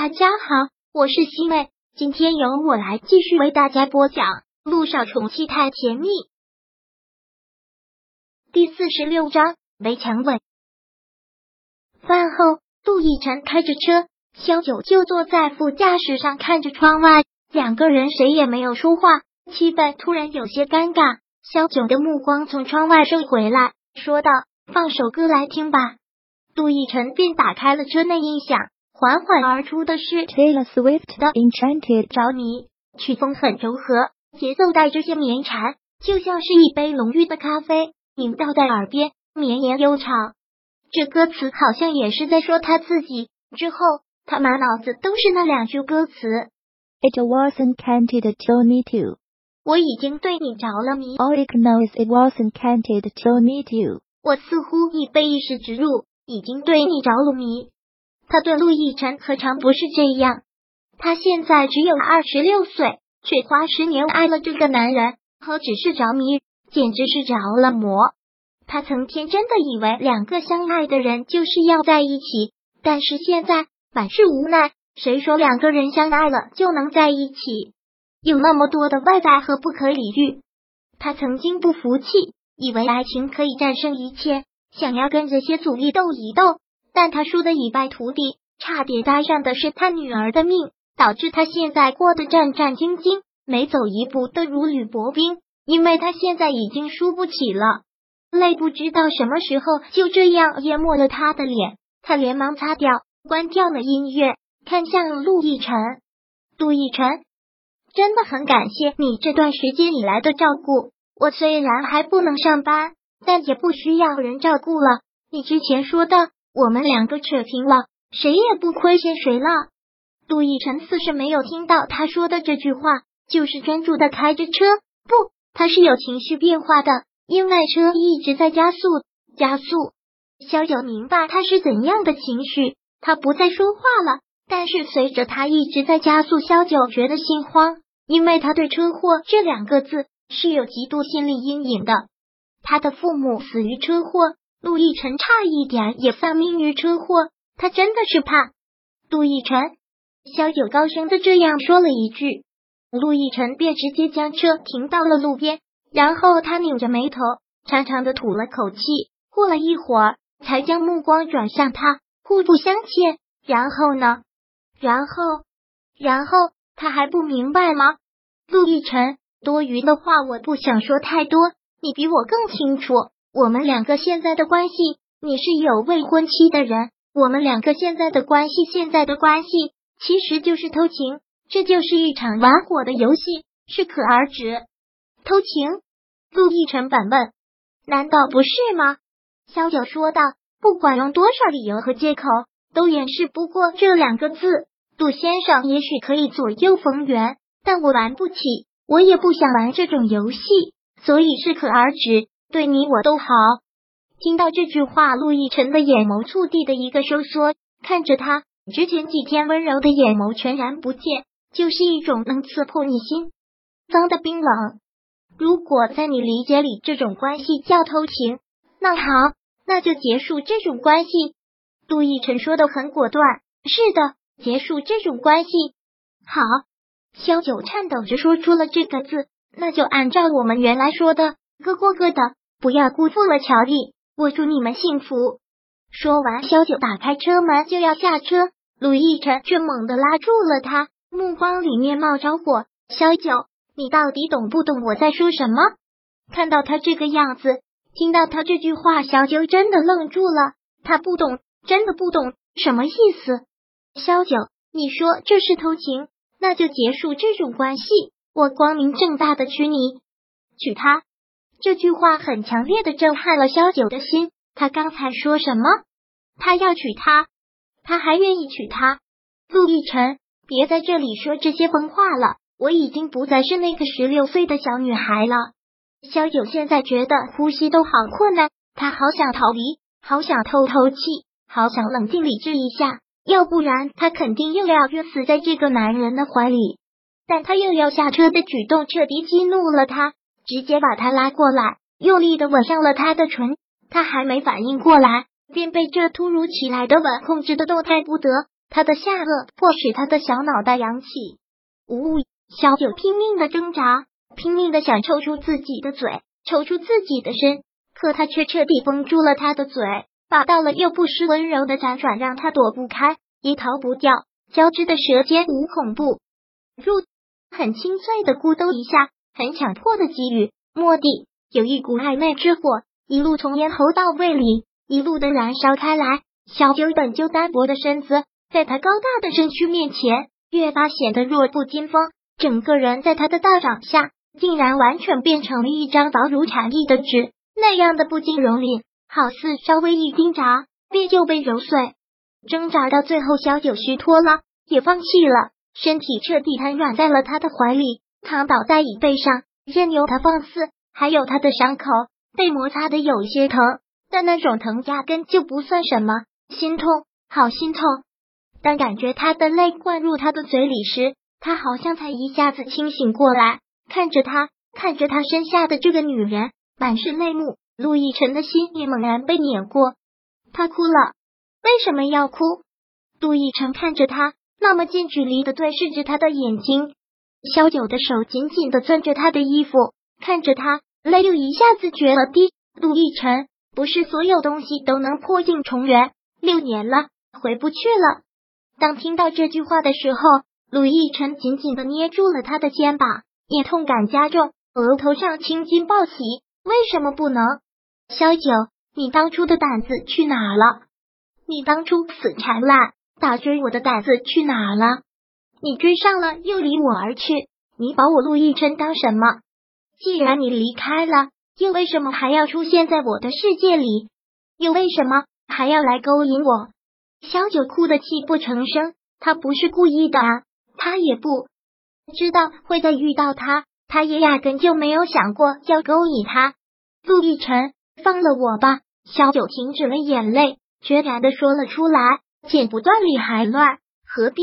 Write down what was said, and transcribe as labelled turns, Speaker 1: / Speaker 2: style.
Speaker 1: 大家好，我是西妹，今天由我来继续为大家播讲《路上宠妻太甜蜜》第四十六章围墙吻。饭后，杜奕晨开着车，萧九就坐在副驾驶上看着窗外，两个人谁也没有说话，气氛突然有些尴尬。萧九的目光从窗外收回来，说道：“放首歌来听吧。”杜奕晨便打开了车内音响。缓缓而出的是
Speaker 2: Taylor Swift 的 Enchanted
Speaker 1: 着迷，曲风很柔和，节奏带着些绵缠，就像是一杯浓郁的咖啡，萦绕在耳边，绵延悠长。这歌词好像也是在说他自己。之后，他满脑子都是那两句歌词
Speaker 2: ：It wasn't enchanted to meet you，
Speaker 1: 我已经对你着了迷。
Speaker 2: All it knows it wasn't enchanted to meet you，
Speaker 1: 我似乎已被意识植入，已经对你着了迷。他对陆亦辰何尝不是这样？他现在只有二十六岁，却花十年爱了这个男人，何止是着迷，简直是着了魔。他曾天真的以为两个相爱的人就是要在一起，但是现在满是无奈。谁说两个人相爱了就能在一起？有那么多的外在和不可理喻。他曾经不服气，以为爱情可以战胜一切，想要跟这些阻力斗一斗。但他输得一败涂地，差点搭上的是他女儿的命，导致他现在过得战战兢兢，每走一步都如履薄冰。因为他现在已经输不起了，泪不知道什么时候就这样淹没了他的脸。他连忙擦掉，关掉了音乐，看向陆亦辰。陆亦辰，真的很感谢你这段时间以来的照顾。我虽然还不能上班，但也不需要人照顾了。你之前说的。我们两个扯平了，谁也不亏欠谁了。杜奕晨似是没有听到他说的这句话，就是专注的开着车。不，他是有情绪变化的，因为车一直在加速，加速。萧九明白他是怎样的情绪，他不再说话了。但是随着他一直在加速，萧九觉得心慌，因为他对车祸这两个字是有极度心理阴影的。他的父母死于车祸。陆亦辰差一点也丧命于车祸，他真的是怕陆亦辰。萧九高声的这样说了一句，陆亦辰便直接将车停到了路边，然后他拧着眉头，长长的吐了口气，过了一会儿，才将目光转向他，互不相欠。然后呢？然后，然后他还不明白吗？陆亦辰，多余的话我不想说太多，你比我更清楚。我们两个现在的关系，你是有未婚妻的人。我们两个现在的关系，现在的关系其实就是偷情，这就是一场玩火的游戏，适可而止。偷情？陆亦辰反问。难道不是吗？萧九说道。不管用多少理由和借口，都掩饰不过这两个字。杜先生也许可以左右逢源，但我玩不起，我也不想玩这种游戏，所以适可而止。对你我都好。听到这句话，陆亦辰的眼眸触地的一个收缩，看着他之前几天温柔的眼眸全然不见，就是一种能刺破你心脏的冰冷。如果在你理解里，这种关系叫偷情，那好，那就结束这种关系。陆亦辰说的很果断，是的，结束这种关系。好，萧九颤抖着说出了这个字，那就按照我们原来说的。各过各的，不要辜负了乔丽。我祝你们幸福。说完，萧九打开车门就要下车，陆亦辰却猛地拉住了他，目光里面冒着火。萧九，你到底懂不懂我在说什么？看到他这个样子，听到他这句话，小九真的愣住了。他不懂，真的不懂什么意思。萧九，你说这是偷情，那就结束这种关系。我光明正大的娶你，娶她。这句话很强烈的震撼了萧九的心。他刚才说什么？他要娶她，他还愿意娶她。陆亦辰，别在这里说这些疯话了。我已经不再是那个十六岁的小女孩了。萧九现在觉得呼吸都好困难，他好想逃离，好想透透气，好想冷静理智一下，要不然他肯定又要晕死在这个男人的怀里。但他又要下车的举动彻底激怒了他。直接把他拉过来，用力的吻上了他的唇。他还没反应过来，便被这突如其来的吻控制的动弹不得。他的下颚迫使他的小脑袋扬起。呜！小九拼命的挣扎，拼命的想抽出自己的嘴，抽出自己的身，可他却彻底封住了他的嘴，霸道了又不失温柔的辗转，让他躲不开，也逃不掉。交织的舌尖无恐怖，入很清脆的咕咚一下，很强迫的给予。莫地有一股暧昧之火，一路从咽喉到胃里，一路的燃烧开来。小九本就单薄的身子，在他高大的身躯面前，越发显得弱不禁风。整个人在他的大掌下，竟然完全变成了一张薄如蝉翼的纸，那样的不经蹂躏，好似稍微一挣扎，便就被揉碎。挣扎到最后，小九虚脱了，也放弃了，身体彻底瘫软在了他的怀里，躺倒在椅背上，任由他放肆。还有他的伤口被摩擦的有些疼，但那种疼压根就不算什么。心痛，好心痛。当感觉他的泪灌入他的嘴里时，他好像才一下子清醒过来，看着他，看着他身下的这个女人，满是泪目。陆亦辰的心也猛然被碾过，他哭了。为什么要哭？陆亦辰看着他，那么近距离的对视着他的眼睛。萧九的手紧紧的攥着他的衣服，看着他，泪又一下子决了堤。陆亦辰，不是所有东西都能破镜重圆。六年了，回不去了。当听到这句话的时候，陆亦辰紧紧的捏住了他的肩膀，也痛感加重，额头上青筋暴起。为什么不能？萧九，你当初的胆子去哪了？你当初死缠烂打追我的胆子去哪了？你追上了又离我而去，你把我陆亦辰当什么？既然你离开了，又为什么还要出现在我的世界里？又为什么？还要来勾引我，小九哭得泣不成声。他不是故意的啊，他也不知道会再遇到他，他也压根就没有想过要勾引他。陆亦辰，放了我吧！小九停止了眼泪，决然的说了出来。剪不断理还乱，何必？